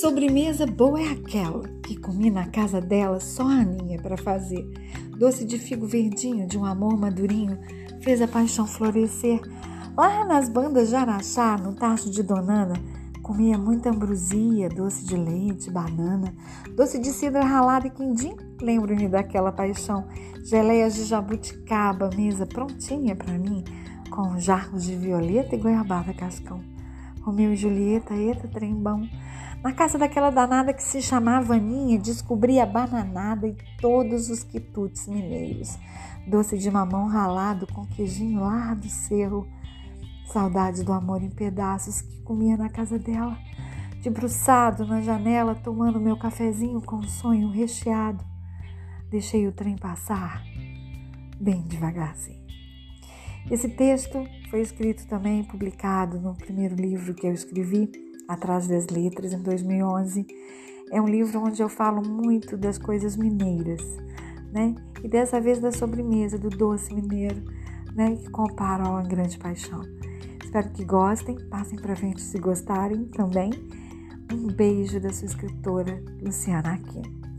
Sobremesa boa é aquela que comi na casa dela só a Aninha para fazer. Doce de figo verdinho de um amor madurinho fez a paixão florescer. Lá nas bandas de Araxá, no tacho de Donana, comia muita ambrosia, doce de leite, banana, doce de cidra ralada e quindim. Lembro-me daquela paixão. Geleias de jabuticaba, mesa prontinha para mim, com jarros de violeta e goiabada cascão. Romeu e Julieta, eta trembão. Na casa daquela danada que se chamava Aninha, descobri a bananada e todos os quitutes mineiros. Doce de mamão ralado com queijinho lá do cerro. Saudade do amor em pedaços que comia na casa dela. Debruçado na janela, tomando meu cafezinho com sonho recheado. Deixei o trem passar bem devagarzinho. Esse texto foi escrito também publicado no primeiro livro que eu escrevi, Atrás das Letras, em 2011. É um livro onde eu falo muito das coisas mineiras, né? E dessa vez da sobremesa, do doce mineiro, né? Que comparo a uma grande paixão. Espero que gostem, passem para frente se gostarem também. Um beijo da sua escritora Luciana Aquino.